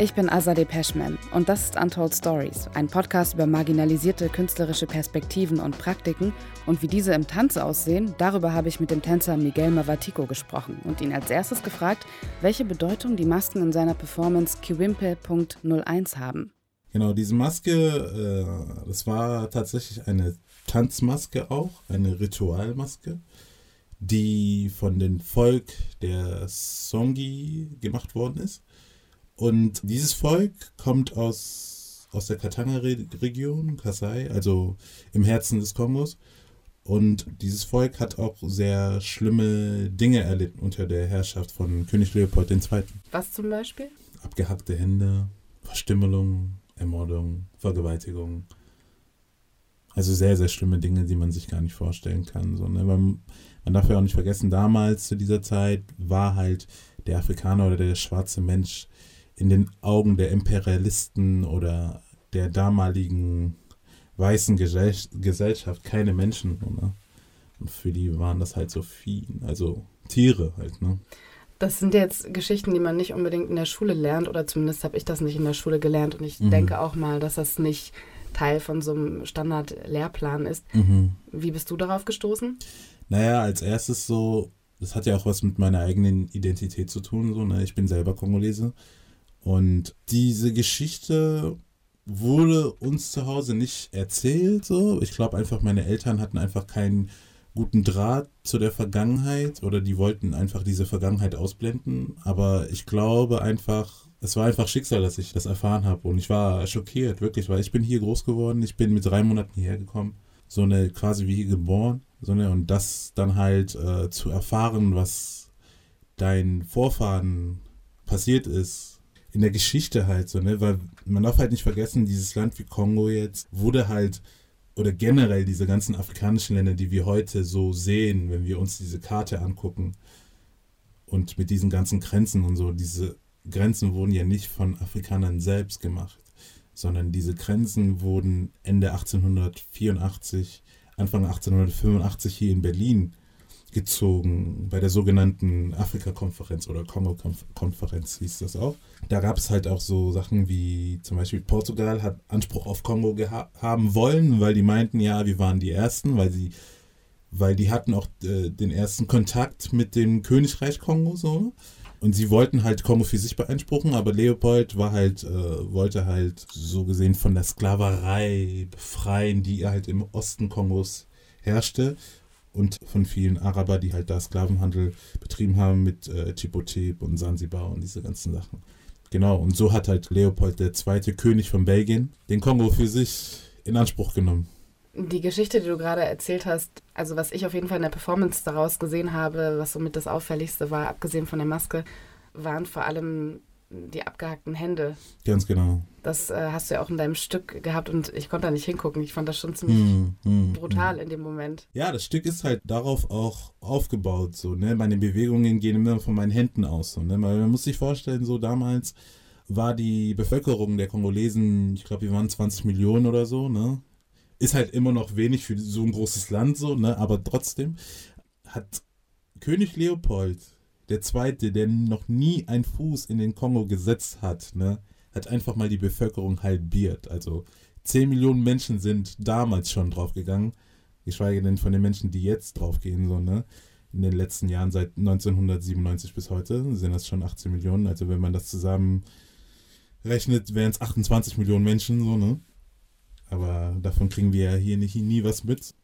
Ich bin Azadeh Peschman und das ist Untold Stories, ein Podcast über marginalisierte künstlerische Perspektiven und Praktiken und wie diese im Tanz aussehen. Darüber habe ich mit dem Tänzer Miguel Mavatico gesprochen und ihn als erstes gefragt, welche Bedeutung die Masken in seiner Performance Kiwimpe.01 haben. Genau, diese Maske, äh, das war tatsächlich eine Tanzmaske auch, eine Ritualmaske, die von dem Volk der Songi gemacht worden ist. Und dieses Volk kommt aus, aus der Katanga-Region, Kasai, also im Herzen des Kongos. Und dieses Volk hat auch sehr schlimme Dinge erlitten unter der Herrschaft von König Leopold II. Was zum Beispiel? Abgehackte Hände, Verstümmelung, Ermordung, Vergewaltigung. Also sehr, sehr schlimme Dinge, die man sich gar nicht vorstellen kann. So, ne? man, man darf ja auch nicht vergessen, damals zu dieser Zeit war halt der Afrikaner oder der schwarze Mensch in den Augen der Imperialisten oder der damaligen weißen Gesellschaft keine Menschen. Ne? Und für die waren das halt so Vieh, also Tiere halt. Ne? Das sind jetzt Geschichten, die man nicht unbedingt in der Schule lernt, oder zumindest habe ich das nicht in der Schule gelernt. Und ich mhm. denke auch mal, dass das nicht Teil von so einem Standard-Lehrplan ist. Mhm. Wie bist du darauf gestoßen? Naja, als erstes so, das hat ja auch was mit meiner eigenen Identität zu tun. So, ne? Ich bin selber Kongolese. Und diese Geschichte wurde uns zu Hause nicht erzählt. So. Ich glaube einfach, meine Eltern hatten einfach keinen guten Draht zu der Vergangenheit oder die wollten einfach diese Vergangenheit ausblenden. Aber ich glaube einfach, es war einfach Schicksal, dass ich das erfahren habe. Und ich war schockiert, wirklich, weil ich bin hier groß geworden. Ich bin mit drei Monaten hierher gekommen. So eine quasi wie hier geboren. So eine, und das dann halt äh, zu erfahren, was deinen Vorfahren passiert ist, in der Geschichte halt so, ne? Weil man darf halt nicht vergessen, dieses Land wie Kongo jetzt wurde halt, oder generell diese ganzen afrikanischen Länder, die wir heute so sehen, wenn wir uns diese Karte angucken und mit diesen ganzen Grenzen und so, diese Grenzen wurden ja nicht von Afrikanern selbst gemacht, sondern diese Grenzen wurden Ende 1884, Anfang 1885 hier in Berlin gezogen bei der sogenannten Afrika-Konferenz oder Kongo-Konferenz hieß das auch. Da gab es halt auch so Sachen wie zum Beispiel Portugal hat Anspruch auf Kongo haben wollen, weil die meinten, ja, wir waren die Ersten, weil sie, weil die hatten auch äh, den ersten Kontakt mit dem Königreich Kongo so. Und sie wollten halt Kongo für sich beanspruchen, aber Leopold war halt, äh, wollte halt so gesehen von der Sklaverei befreien, die halt im Osten Kongos herrschte und von vielen Araber, die halt da Sklavenhandel betrieben haben mit äh, Chipotep und Sansibar und diese ganzen Sachen. Genau, und so hat halt Leopold II., König von Belgien, den Kongo für sich in Anspruch genommen. Die Geschichte, die du gerade erzählt hast, also was ich auf jeden Fall in der Performance daraus gesehen habe, was somit das Auffälligste war, abgesehen von der Maske, waren vor allem die abgehackten Hände. Ganz genau. Das äh, hast du ja auch in deinem Stück gehabt und ich konnte da nicht hingucken. Ich fand das schon ziemlich mm, mm, brutal mm. in dem Moment. Ja, das Stück ist halt darauf auch aufgebaut. So, ne? Meine Bewegungen gehen immer von meinen Händen aus. So, ne? Man muss sich vorstellen, so damals war die Bevölkerung der Kongolesen, ich glaube, wir waren 20 Millionen oder so, ne? Ist halt immer noch wenig für so ein großes Land, so, ne? Aber trotzdem hat König Leopold der Zweite, der noch nie einen Fuß in den Kongo gesetzt hat, ne, hat einfach mal die Bevölkerung halbiert. Also 10 Millionen Menschen sind damals schon draufgegangen, geschweige denn von den Menschen, die jetzt draufgehen, so, ne. In den letzten Jahren, seit 1997 bis heute, sind das schon 18 Millionen. Also wenn man das zusammen rechnet, wären es 28 Millionen Menschen, so, ne. Aber davon kriegen wir ja hier nicht, nie was mit.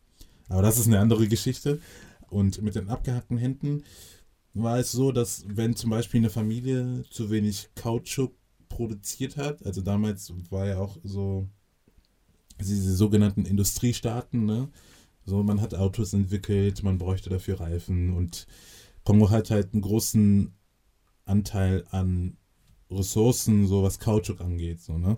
Aber das ist eine andere Geschichte. Und mit den abgehackten Händen, war es so, dass wenn zum Beispiel eine Familie zu wenig Kautschuk produziert hat, also damals war ja auch so diese sogenannten Industriestaaten, ne? So, man hat Autos entwickelt, man bräuchte dafür Reifen und Kongo hat halt einen großen Anteil an Ressourcen, so was Kautschuk angeht, so, ne?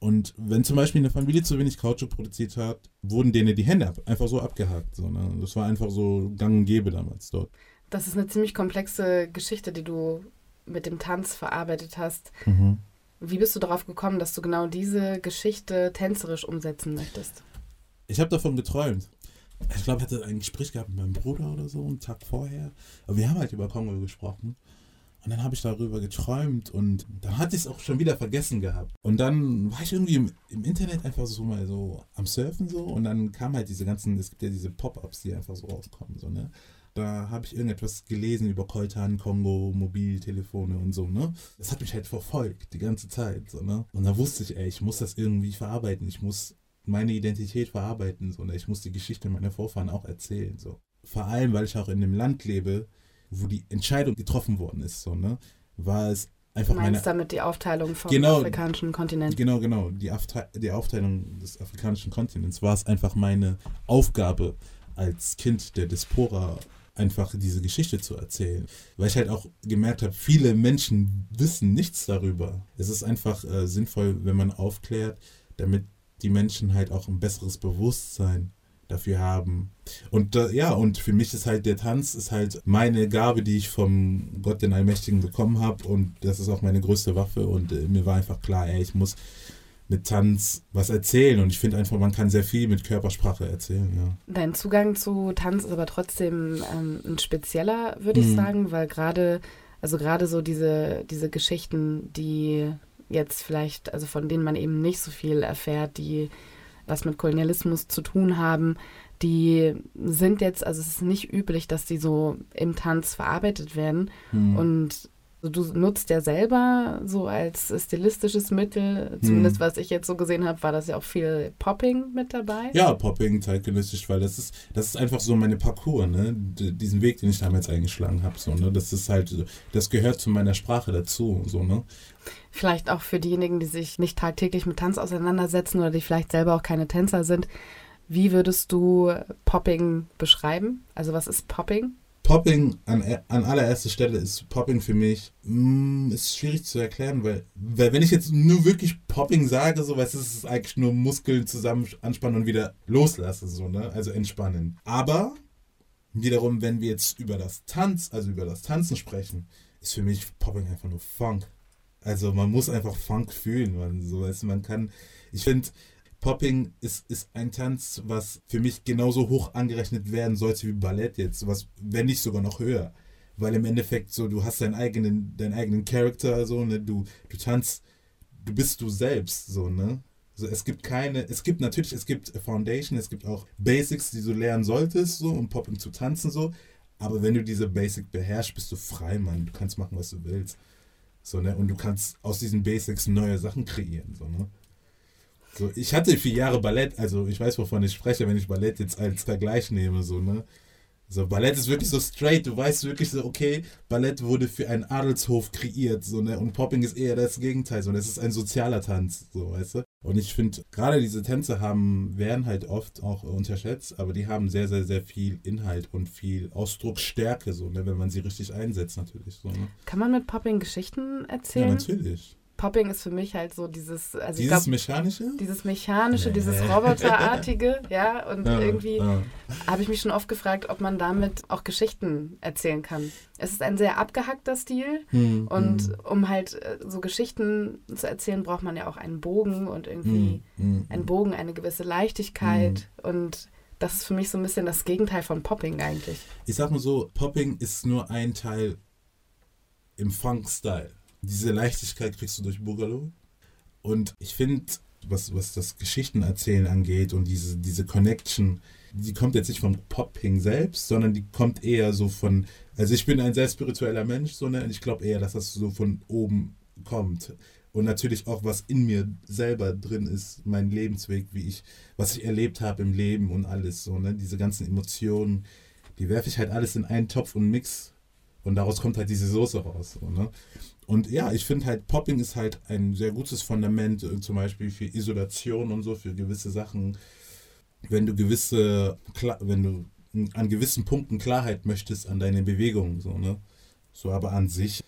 Und wenn zum Beispiel eine Familie zu wenig Kautschuk produziert hat, wurden denen die Hände ab, einfach so abgehakt. So, ne? Das war einfach so gang und gäbe damals dort. Das ist eine ziemlich komplexe Geschichte, die du mit dem Tanz verarbeitet hast. Mhm. Wie bist du darauf gekommen, dass du genau diese Geschichte tänzerisch umsetzen möchtest? Ich habe davon geträumt. Ich glaube, ich hatte ein Gespräch gehabt mit meinem Bruder oder so, einen Tag vorher. Aber wir haben halt über Kongo gesprochen. Und dann habe ich darüber geträumt und dann hatte ich es auch schon wieder vergessen gehabt. Und dann war ich irgendwie im, im, Internet einfach so mal so am Surfen so und dann kam halt diese ganzen, es gibt ja diese Pop-Ups, die einfach so rauskommen, so, ne? Da habe ich irgendetwas gelesen über Koltan, Kongo, Mobiltelefone und so, ne? Das hat mich halt verfolgt die ganze Zeit, so, ne? Und da wusste ich, ey, ich muss das irgendwie verarbeiten, ich muss meine Identität verarbeiten, so, ne? Ich muss die Geschichte meiner Vorfahren auch erzählen, so. Vor allem, weil ich auch in einem Land lebe, wo die Entscheidung getroffen worden ist, so, ne, war es einfach du meinst meine, damit die Aufteilung vom genau, afrikanischen Kontinent? Genau, genau. Die, Aufte die Aufteilung des afrikanischen Kontinents war es einfach meine Aufgabe als Kind der Diaspora einfach diese Geschichte zu erzählen. Weil ich halt auch gemerkt habe, viele Menschen wissen nichts darüber. Es ist einfach äh, sinnvoll, wenn man aufklärt, damit die Menschen halt auch ein besseres Bewusstsein dafür haben. Und äh, ja, und für mich ist halt der Tanz ist halt meine Gabe, die ich vom Gott den Allmächtigen bekommen habe und das ist auch meine größte Waffe und äh, mir war einfach klar, ey, ich muss mit Tanz was erzählen und ich finde einfach, man kann sehr viel mit Körpersprache erzählen, ja. Dein Zugang zu Tanz ist aber trotzdem ähm, ein spezieller, würde ich mhm. sagen, weil gerade, also gerade so diese, diese Geschichten, die jetzt vielleicht, also von denen man eben nicht so viel erfährt, die was mit Kolonialismus zu tun haben, die sind jetzt, also es ist nicht üblich, dass die so im Tanz verarbeitet werden. Mhm. Und du nutzt ja selber so als stilistisches Mittel, zumindest hm. was ich jetzt so gesehen habe, war das ja auch viel Popping mit dabei. Ja, Popping zeitgenössisch, weil das ist, das ist einfach so meine Parcours, ne? D diesen Weg, den ich damals eingeschlagen habe. So, ne? Das ist halt, das gehört zu meiner Sprache dazu. So, ne? Vielleicht auch für diejenigen, die sich nicht tagtäglich mit Tanz auseinandersetzen oder die vielleicht selber auch keine Tänzer sind. Wie würdest du Popping beschreiben? Also was ist Popping? Popping an, an allererster Stelle ist Popping für mich, mm, ist schwierig zu erklären, weil, weil wenn ich jetzt nur wirklich Popping sage, so weißt du, es ist eigentlich nur Muskeln zusammen anspannen und wieder loslassen, so, ne? Also entspannen. Aber wiederum, wenn wir jetzt über das Tanz, also über das Tanzen sprechen, ist für mich Popping einfach nur Funk. Also man muss einfach Funk fühlen, man, so weißt man kann, ich finde, Popping ist, ist ein Tanz, was für mich genauso hoch angerechnet werden sollte wie Ballett jetzt, was, wenn nicht sogar noch höher. Weil im Endeffekt so, du hast deinen eigenen, deinen eigenen Charakter, so, ne, du, du tanzt, du bist du selbst, so, ne. So, es gibt keine, es gibt natürlich, es gibt Foundation, es gibt auch Basics, die du lernen solltest, so, um Popping zu tanzen, so. Aber wenn du diese Basic beherrschst, bist du frei, Mann. Du kannst machen, was du willst. So, ne? Und du kannst aus diesen Basics neue Sachen kreieren. So, ne? So, ich hatte vier Jahre Ballett, also ich weiß, wovon ich spreche, wenn ich Ballett jetzt als Vergleich nehme. So, ne? So, Ballett ist wirklich so straight. Du weißt wirklich so, okay, Ballett wurde für einen Adelshof kreiert, so, ne? Und Popping ist eher das Gegenteil, so. Das ist ein sozialer Tanz, so, weißt du? Und ich finde, gerade diese Tänze haben, werden halt oft auch unterschätzt, aber die haben sehr, sehr, sehr viel Inhalt und viel Ausdrucksstärke, so, ne? Wenn man sie richtig einsetzt, natürlich, so, ne? Kann man mit Popping Geschichten erzählen? Ja, natürlich. Popping ist für mich halt so dieses. Also dieses glaub, mechanische? Dieses mechanische, nee. dieses Roboterartige, ja. Und ja, irgendwie ja. habe ich mich schon oft gefragt, ob man damit auch Geschichten erzählen kann. Es ist ein sehr abgehackter Stil hm, und hm. um halt äh, so Geschichten zu erzählen, braucht man ja auch einen Bogen und irgendwie hm, hm einen hm. Bogen, eine gewisse Leichtigkeit hm. und das ist für mich so ein bisschen das Gegenteil von Popping eigentlich. Ich sag mal so, Popping ist nur ein Teil im Funk-Style diese Leichtigkeit kriegst du durch Boogaloo. Und ich finde, was, was das Geschichtenerzählen angeht und diese, diese Connection, die kommt jetzt nicht vom Popping selbst, sondern die kommt eher so von, also ich bin ein sehr spiritueller Mensch, so, ne? ich glaube eher, dass das so von oben kommt. Und natürlich auch, was in mir selber drin ist, mein Lebensweg, wie ich, was ich erlebt habe im Leben und alles, so, ne? Diese ganzen Emotionen, die werfe ich halt alles in einen Topf und mix und daraus kommt halt diese Soße raus, so, ne? Und ja, ich finde halt, Popping ist halt ein sehr gutes Fundament, äh, zum Beispiel für Isolation und so, für gewisse Sachen. Wenn du gewisse, wenn du an gewissen Punkten Klarheit möchtest an deine Bewegungen, so, ne? So, aber an sich,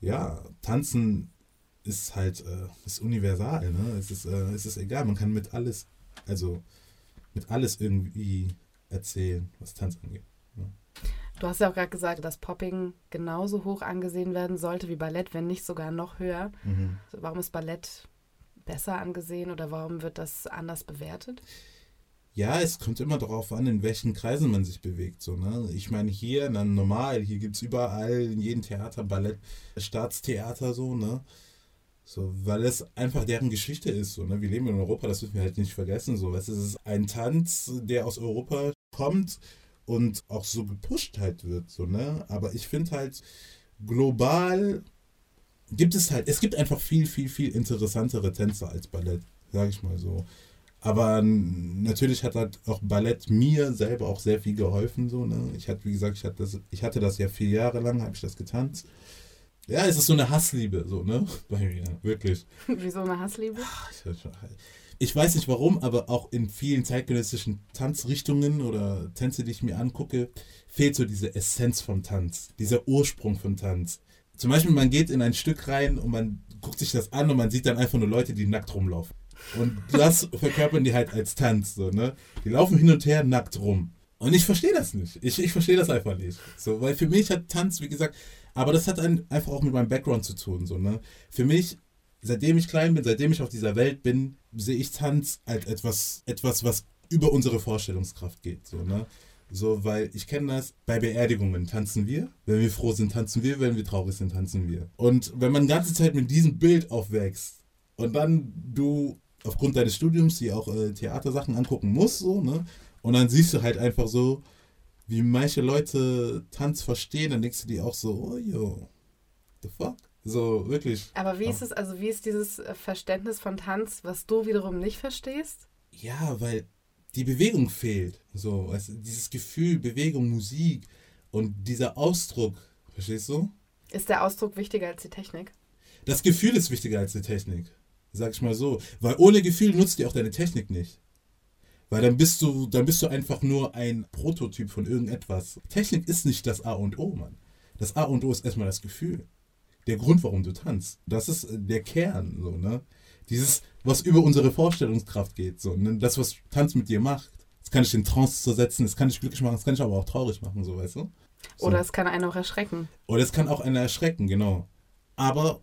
ja, tanzen ist halt, äh, ist universal, ne? Es ist, äh, es ist egal, man kann mit alles, also mit alles irgendwie erzählen, was Tanz angeht. Du hast ja auch gerade gesagt, dass Popping genauso hoch angesehen werden sollte wie Ballett, wenn nicht sogar noch höher. Mhm. Warum ist Ballett besser angesehen oder warum wird das anders bewertet? Ja, es kommt immer darauf an, in welchen Kreisen man sich bewegt. So, ne? Ich meine, hier, dann normal, hier gibt es überall, in jedem Theater, Ballett, Staatstheater, so, ne? So, weil es einfach deren Geschichte ist. So, ne? Wir leben in Europa, das dürfen wir halt nicht vergessen. So. Es ist ein Tanz, der aus Europa kommt und auch so gepusht halt wird. So, ne? Aber ich finde halt, global gibt es halt, es gibt einfach viel, viel, viel interessantere Tänzer als Ballett, sage ich mal so. Aber natürlich hat halt auch Ballett mir selber auch sehr viel geholfen. So, ne? Ich hatte, wie gesagt, ich hatte das, ich hatte das ja vier Jahre lang, habe ich das getanzt. Ja, es ist so eine Hassliebe, so, ne? Bei mir, wirklich. Wieso eine Hassliebe? Ich weiß nicht warum, aber auch in vielen zeitgenössischen Tanzrichtungen oder Tänze, die ich mir angucke, fehlt so diese Essenz vom Tanz, dieser Ursprung von Tanz. Zum Beispiel, man geht in ein Stück rein und man guckt sich das an und man sieht dann einfach nur Leute, die nackt rumlaufen. Und das verkörpern die halt als Tanz, so, ne? Die laufen hin und her nackt rum. Und ich verstehe das nicht. Ich, ich verstehe das einfach nicht. So, weil für mich hat Tanz, wie gesagt, aber das hat ein, einfach auch mit meinem Background zu tun. So, ne? Für mich, seitdem ich klein bin, seitdem ich auf dieser Welt bin, sehe ich Tanz als etwas, etwas, was über unsere Vorstellungskraft geht. So, ne? So, weil ich kenne das, bei Beerdigungen tanzen wir. Wenn wir froh sind, tanzen wir. Wenn wir traurig sind, tanzen wir. Und wenn man die ganze Zeit mit diesem Bild aufwächst und dann du aufgrund deines Studiums die auch äh, Theatersachen angucken musst, so, ne? Und dann siehst du halt einfach so, wie manche Leute Tanz verstehen, dann denkst du dir auch so, oh yo, the fuck? So, wirklich. Aber wie ist es, also wie ist dieses äh, Verständnis von Tanz, was du wiederum nicht verstehst? Ja, weil die Bewegung fehlt. So, also dieses Gefühl, Bewegung, Musik und dieser Ausdruck, verstehst du? Ist der Ausdruck wichtiger als die Technik? Das Gefühl ist wichtiger als die Technik, sag ich mal so. Weil ohne Gefühl nutzt dir auch deine Technik nicht. Weil dann bist du, dann bist du einfach nur ein Prototyp von irgendetwas. Technik ist nicht das A und O, Mann. Das A und O ist erstmal das Gefühl. Der Grund, warum du tanzt. Das ist äh, der Kern, so, ne? Dieses, was über unsere Vorstellungskraft geht, so, ne? Das, was Tanz mit dir macht. Das kann dich in Trance zersetzen, das kann dich glücklich machen, das kann dich aber auch traurig machen, so, weißt du? So. Oder es kann einen auch erschrecken. Oder es kann auch einen erschrecken, genau. Aber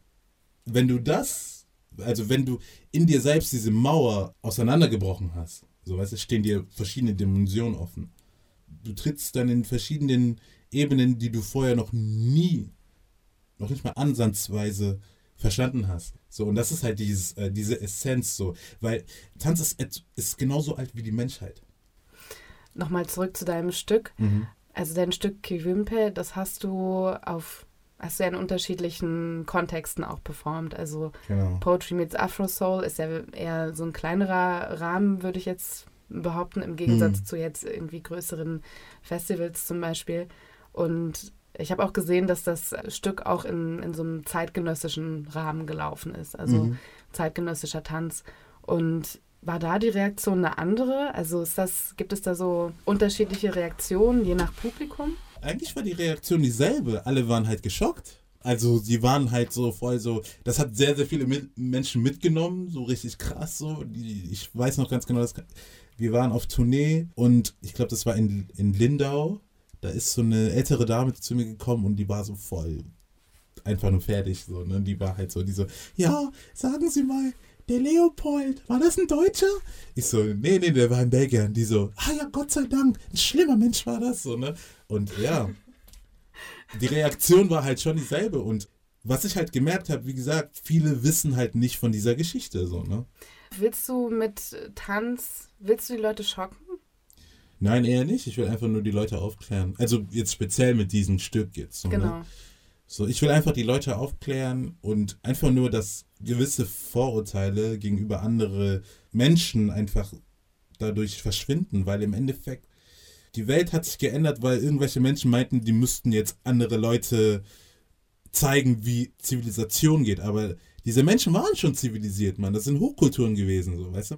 wenn du das, also wenn du in dir selbst diese Mauer auseinandergebrochen hast, so, weißt du, stehen dir verschiedene Dimensionen offen. Du trittst dann in verschiedenen Ebenen, die du vorher noch nie, noch nicht mal ansatzweise verstanden hast. So, und das ist halt dieses, äh, diese Essenz so. Weil Tanz ist, ist genauso alt wie die Menschheit. Nochmal zurück zu deinem Stück. Mhm. Also dein Stück Kivimpe, das hast du auf hast du ja in unterschiedlichen Kontexten auch performt. Also genau. Poetry meets Afro Soul ist ja eher so ein kleinerer Rahmen, würde ich jetzt behaupten, im Gegensatz mhm. zu jetzt irgendwie größeren Festivals zum Beispiel. Und ich habe auch gesehen, dass das Stück auch in, in so einem zeitgenössischen Rahmen gelaufen ist, also mhm. zeitgenössischer Tanz. Und war da die Reaktion eine andere? Also ist das, gibt es da so unterschiedliche Reaktionen je nach Publikum? eigentlich war die Reaktion dieselbe. Alle waren halt geschockt. Also sie waren halt so voll so, das hat sehr, sehr viele mit Menschen mitgenommen, so richtig krass so. Die, ich weiß noch ganz genau, dass wir waren auf Tournee und ich glaube, das war in, in Lindau. Da ist so eine ältere Dame zu mir gekommen und die war so voll einfach nur fertig. So, ne? Die war halt so, die so, ja, sagen Sie mal, der Leopold, war das ein Deutscher? Ich so, nee, nee, der war ein Belgier. Und die so, ah ja, Gott sei Dank, ein schlimmer Mensch war das. So, ne? Und ja, die Reaktion war halt schon dieselbe. Und was ich halt gemerkt habe, wie gesagt, viele wissen halt nicht von dieser Geschichte. So, ne? Willst du mit Tanz, willst du die Leute schocken? Nein, eher nicht. Ich will einfach nur die Leute aufklären. Also jetzt speziell mit diesem Stück jetzt. So, ne? genau. Ne? So, ich will einfach die Leute aufklären und einfach nur, dass gewisse Vorurteile gegenüber andere Menschen einfach dadurch verschwinden, weil im Endeffekt die Welt hat sich geändert, weil irgendwelche Menschen meinten, die müssten jetzt andere Leute zeigen, wie Zivilisation geht. Aber diese Menschen waren schon zivilisiert, man. Das sind Hochkulturen gewesen, so, weißt du?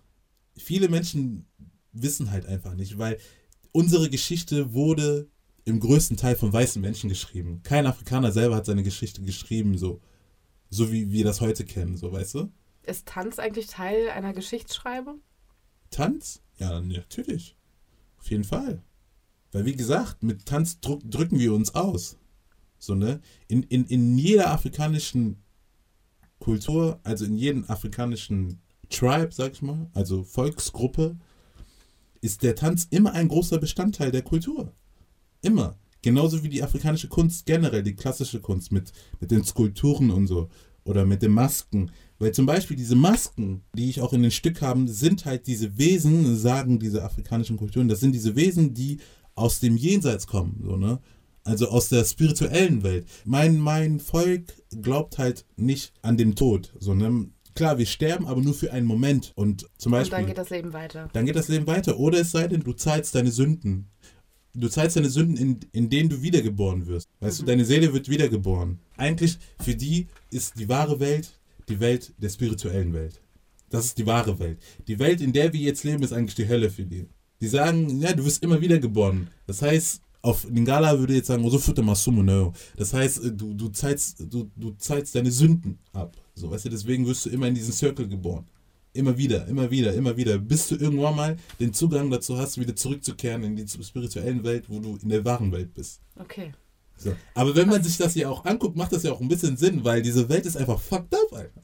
Viele Menschen wissen halt einfach nicht, weil unsere Geschichte wurde im größten Teil von weißen Menschen geschrieben. Kein Afrikaner selber hat seine Geschichte geschrieben, so, so wie wir das heute kennen, so weißt du? Ist Tanz eigentlich Teil einer Geschichtsschreibung? Tanz? Ja, natürlich. Auf jeden Fall. Weil wie gesagt, mit Tanz drück, drücken wir uns aus. So, ne? In, in, in jeder afrikanischen Kultur, also in jedem afrikanischen Tribe, sag ich mal, also Volksgruppe, ist der Tanz immer ein großer Bestandteil der Kultur. Immer. Genauso wie die afrikanische Kunst generell, die klassische Kunst mit, mit den Skulpturen und so. Oder mit den Masken. Weil zum Beispiel diese Masken, die ich auch in den Stück habe, sind halt diese Wesen, sagen diese afrikanischen Kulturen, das sind diese Wesen, die aus dem Jenseits kommen. So, ne? Also aus der spirituellen Welt. Mein, mein Volk glaubt halt nicht an den Tod. So, ne? Klar, wir sterben, aber nur für einen Moment. Und zum Beispiel. Und dann geht das Leben weiter. Dann geht das Leben weiter. Oder es sei denn, du zahlst deine Sünden. Du zahlst deine Sünden, in, in denen du wiedergeboren wirst. Weißt mhm. du, deine Seele wird wiedergeboren. Eigentlich, für die ist die wahre Welt die Welt der spirituellen Welt. Das ist die wahre Welt. Die Welt, in der wir jetzt leben, ist eigentlich die Hölle für die. Die sagen, ja, du wirst immer wiedergeboren. Das heißt, auf Lingala würde jetzt sagen, oh, so fütte Masumo Das heißt, äh, du, du, zahlst, du, du zahlst deine Sünden ab. So, weißt du, deswegen wirst du immer in diesen Circle geboren. Immer wieder, immer wieder, immer wieder, bis du irgendwann mal den Zugang dazu hast, wieder zurückzukehren in die spirituellen Welt, wo du in der wahren Welt bist. Okay. So. Aber wenn man sich das hier auch anguckt, macht das ja auch ein bisschen Sinn, weil diese Welt ist einfach fucked up, Alter.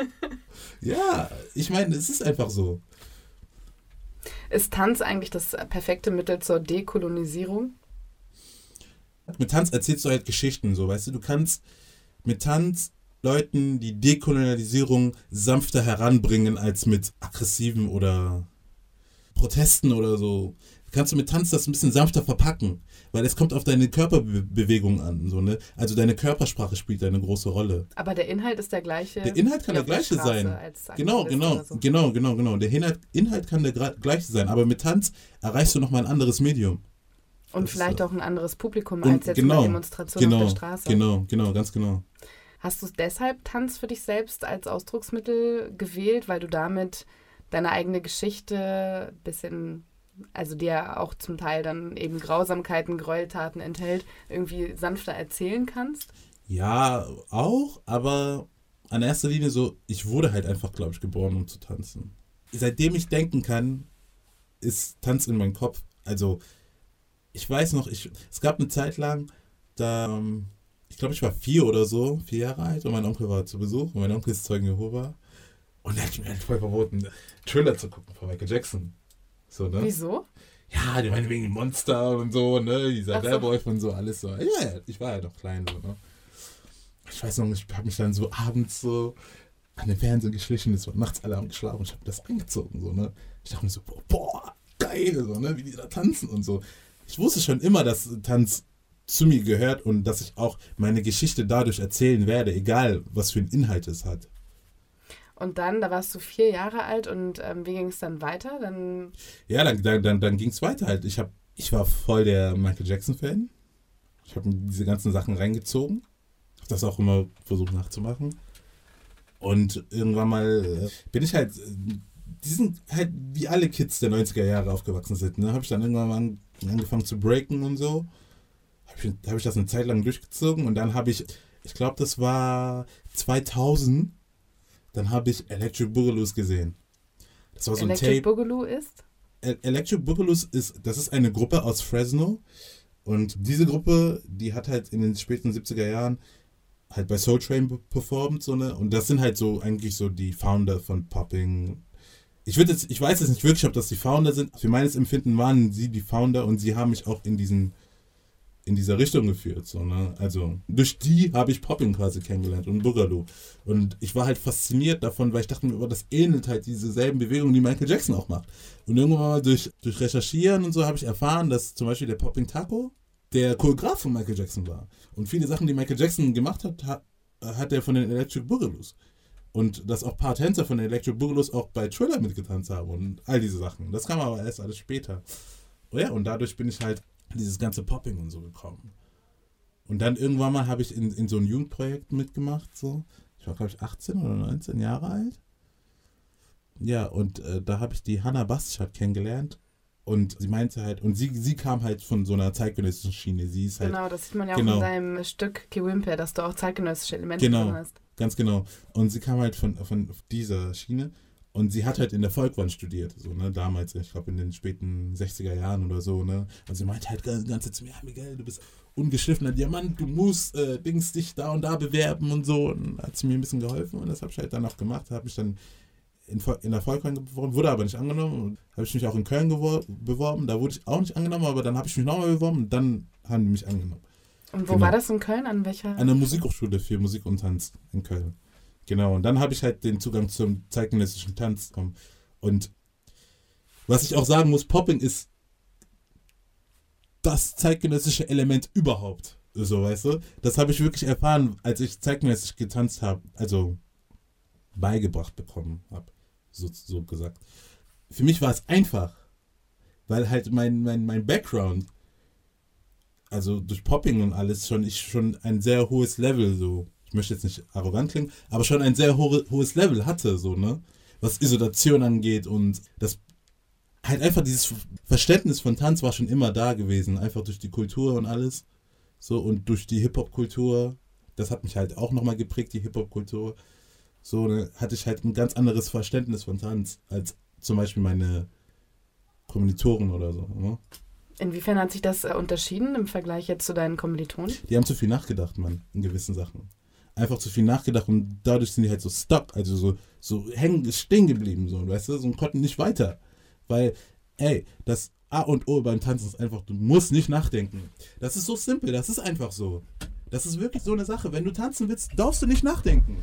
ja, ich meine, es ist einfach so. Ist Tanz eigentlich das perfekte Mittel zur Dekolonisierung? Mit Tanz erzählst du halt Geschichten, so, weißt du, du kannst mit Tanz Leuten die Dekolonialisierung sanfter heranbringen als mit aggressiven oder Protesten oder so. Kannst du mit Tanz das ein bisschen sanfter verpacken, weil es kommt auf deine Körperbewegung an, so ne? Also deine Körpersprache spielt eine große Rolle. Aber der Inhalt ist der gleiche. Der Inhalt kann der gleiche der sein. Genau, genau, so. genau, genau, genau. Der Inhalt, Inhalt kann der gleiche sein, aber mit Tanz erreichst du nochmal ein anderes Medium. Und das vielleicht auch ein anderes Publikum als jetzt genau, eine Demonstration genau, auf der Straße. Genau, genau, ganz genau. Hast du deshalb Tanz für dich selbst als Ausdrucksmittel gewählt, weil du damit deine eigene Geschichte ein bisschen, also die ja auch zum Teil dann eben Grausamkeiten, Gräueltaten enthält, irgendwie sanfter erzählen kannst? Ja, auch, aber an erster Linie so, ich wurde halt einfach, glaube ich, geboren, um zu tanzen. Seitdem ich denken kann, ist Tanz in meinem Kopf. Also, ich weiß noch, ich, es gab eine Zeit lang, da, ähm, ich glaube, ich war vier oder so, vier Jahre alt und mein Onkel war zu Besuch und mein Onkel ist Zeugen Jehova. Und er hat mir halt voll verboten, Trailer zu gucken von Michael Jackson. So, ne? Wieso? Ja, die meinen wegen Monster und so, ne? Dieser so. Werwolf und so, alles so. Ja, ich war ja noch klein, so, ne? Ich weiß noch, ich habe mich dann so abends so an den Fernseher geschlichen, es war nachts alle am geschlafen und ich habe das eingezogen, so, ne? Ich dachte mir so, boah, geil, so, ne? Wie die da tanzen und so. Ich wusste schon immer, dass Tanz zu mir gehört und dass ich auch meine Geschichte dadurch erzählen werde, egal was für einen Inhalt es hat. Und dann, da warst du vier Jahre alt und ähm, wie ging es dann weiter? Dann ja, dann, dann, dann, dann ging es weiter halt. Ich, hab, ich war voll der Michael Jackson-Fan. Ich habe diese ganzen Sachen reingezogen. Habe das auch immer versucht nachzumachen. Und irgendwann mal äh, bin ich halt, die sind halt wie alle Kids der 90er Jahre aufgewachsen sind. Ne? Habe ich dann irgendwann mal angefangen zu breaken und so. Habe ich, hab ich das eine Zeit lang durchgezogen und dann habe ich, ich glaube, das war 2000 dann habe ich Electric Boogaloo gesehen. Das war so ein Electric Tape. Boogaloo ist? E-, Electric Boogaloo ist, das ist eine Gruppe aus Fresno. Und diese Gruppe, die hat halt in den späten 70er Jahren halt bei Soul Train performt, so ne? Und das sind halt so eigentlich so die Founder von Popping. Ich würde jetzt, ich weiß jetzt nicht wirklich, ob das die Founder sind. Für meines Empfinden waren sie die Founder und sie haben mich auch in diesen in dieser Richtung geführt. So, ne? Also durch die habe ich Popping quasi kennengelernt und Boogaloo. Und ich war halt fasziniert davon, weil ich dachte mir, oh, das ähnelt halt dieselben Bewegungen, die Michael Jackson auch macht. Und irgendwann mal durch, durch Recherchieren und so habe ich erfahren, dass zum Beispiel der Popping Taco der Choreograf von Michael Jackson war. Und viele Sachen, die Michael Jackson gemacht hat, hat, hat er von den Electric Boogaloos. Und dass auch ein paar Tänzer von Electric Boogaloos auch bei Thriller mitgetanzt haben und all diese Sachen. Das kam aber erst alles später. Oh ja, und dadurch bin ich halt dieses ganze Popping und so gekommen. Und dann irgendwann mal habe ich in, in so ein Jugendprojekt mitgemacht, so. Ich war, glaube ich, 18 oder 19 Jahre alt. Ja, und äh, da habe ich die Hannah Bastschat kennengelernt. Und sie meinte halt, und sie, sie kam halt von so einer zeitgenössischen Schiene. Sie ist halt, genau, das sieht man ja genau, auch in deinem Stück Kiwimper, dass du auch zeitgenössische Elemente genau, drin hast. Ganz genau. Und sie kam halt von, von dieser Schiene. Und sie hat halt in der Volkwand studiert, so, ne, damals, ich glaube in den späten 60er Jahren oder so, ne. Und sie meinte halt die ganze Zeit zu mir, ja, Miguel, du bist ungeschliffener Diamant, du musst äh, Dings dich da und da bewerben und so. Und hat sie mir ein bisschen geholfen und das habe ich halt dann auch gemacht, habe mich dann in, der Volkwang beworben, wurde aber nicht angenommen. Habe ich mich auch in Köln beworben, da wurde ich auch nicht angenommen, aber dann habe ich mich nochmal beworben und dann haben die mich angenommen. Und wo genau. war das in Köln? An welcher? An der Musikhochschule für Musik und Tanz in Köln. Genau, und dann habe ich halt den Zugang zum zeitgenössischen Tanz bekommen. Und was ich auch sagen muss, Popping ist das zeitgenössische Element überhaupt. So, weißt du? Das habe ich wirklich erfahren, als ich zeitgenössisch getanzt habe, also beigebracht bekommen habe, so, so gesagt. Für mich war es einfach, weil halt mein, mein, mein Background, also durch Popping und alles, schon ich schon ein sehr hohes Level, so, ich möchte jetzt nicht arrogant klingen, aber schon ein sehr ho hohes Level hatte, so, ne? Was Isolation angeht und das halt einfach dieses Verständnis von Tanz war schon immer da gewesen, einfach durch die Kultur und alles. So und durch die Hip-Hop-Kultur, das hat mich halt auch nochmal geprägt, die Hip-Hop-Kultur. So ne, hatte ich halt ein ganz anderes Verständnis von Tanz als zum Beispiel meine Kommilitonen oder so. Ne? Inwiefern hat sich das äh, unterschieden im Vergleich jetzt zu deinen Kommilitonen? Die haben zu viel nachgedacht, Mann, in gewissen Sachen. Einfach zu viel nachgedacht und dadurch sind die halt so stuck, also so, so hängen, stehen geblieben, so, weißt du, so, und konnten nicht weiter. Weil, ey, das A und O beim Tanzen ist einfach, du musst nicht nachdenken. Das ist so simpel, das ist einfach so. Das ist wirklich so eine Sache. Wenn du tanzen willst, darfst du nicht nachdenken.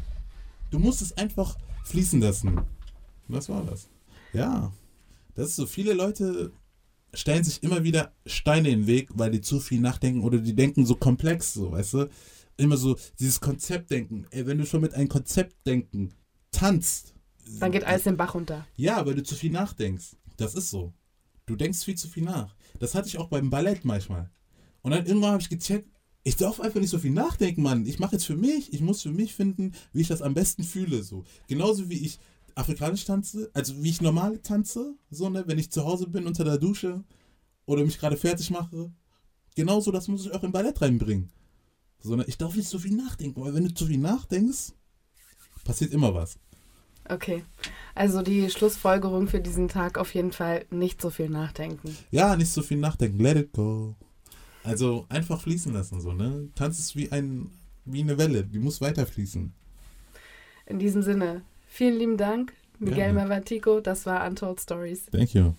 Du musst es einfach fließen lassen. Was war das? Ja. Das ist so, viele Leute stellen sich immer wieder Steine in den Weg, weil die zu viel nachdenken oder die denken so komplex, so, weißt du? Immer so dieses Konzeptdenken. Ey, wenn du schon mit einem Konzeptdenken tanzt. Dann geht alles den Bach runter. Ja, weil du zu viel nachdenkst. Das ist so. Du denkst viel zu viel nach. Das hatte ich auch beim Ballett manchmal. Und dann irgendwann habe ich gecheckt, ich darf einfach nicht so viel nachdenken, Mann. Ich mache jetzt für mich, ich muss für mich finden, wie ich das am besten fühle. So. Genauso wie ich afrikanisch tanze, also wie ich normal tanze, so, ne, wenn ich zu Hause bin unter der Dusche oder mich gerade fertig mache. Genauso, das muss ich auch im Ballett reinbringen. So, ne, ich darf nicht so viel nachdenken, weil wenn du zu viel nachdenkst, passiert immer was. Okay. Also die Schlussfolgerung für diesen Tag auf jeden Fall nicht so viel nachdenken. Ja, nicht so viel nachdenken. Let it go. Also einfach fließen lassen, so, ne? Tanz ist wie ein, wie eine Welle, die muss weiterfließen. In diesem Sinne, vielen lieben Dank, Miguel Mavatico, das war Untold Stories. Thank you.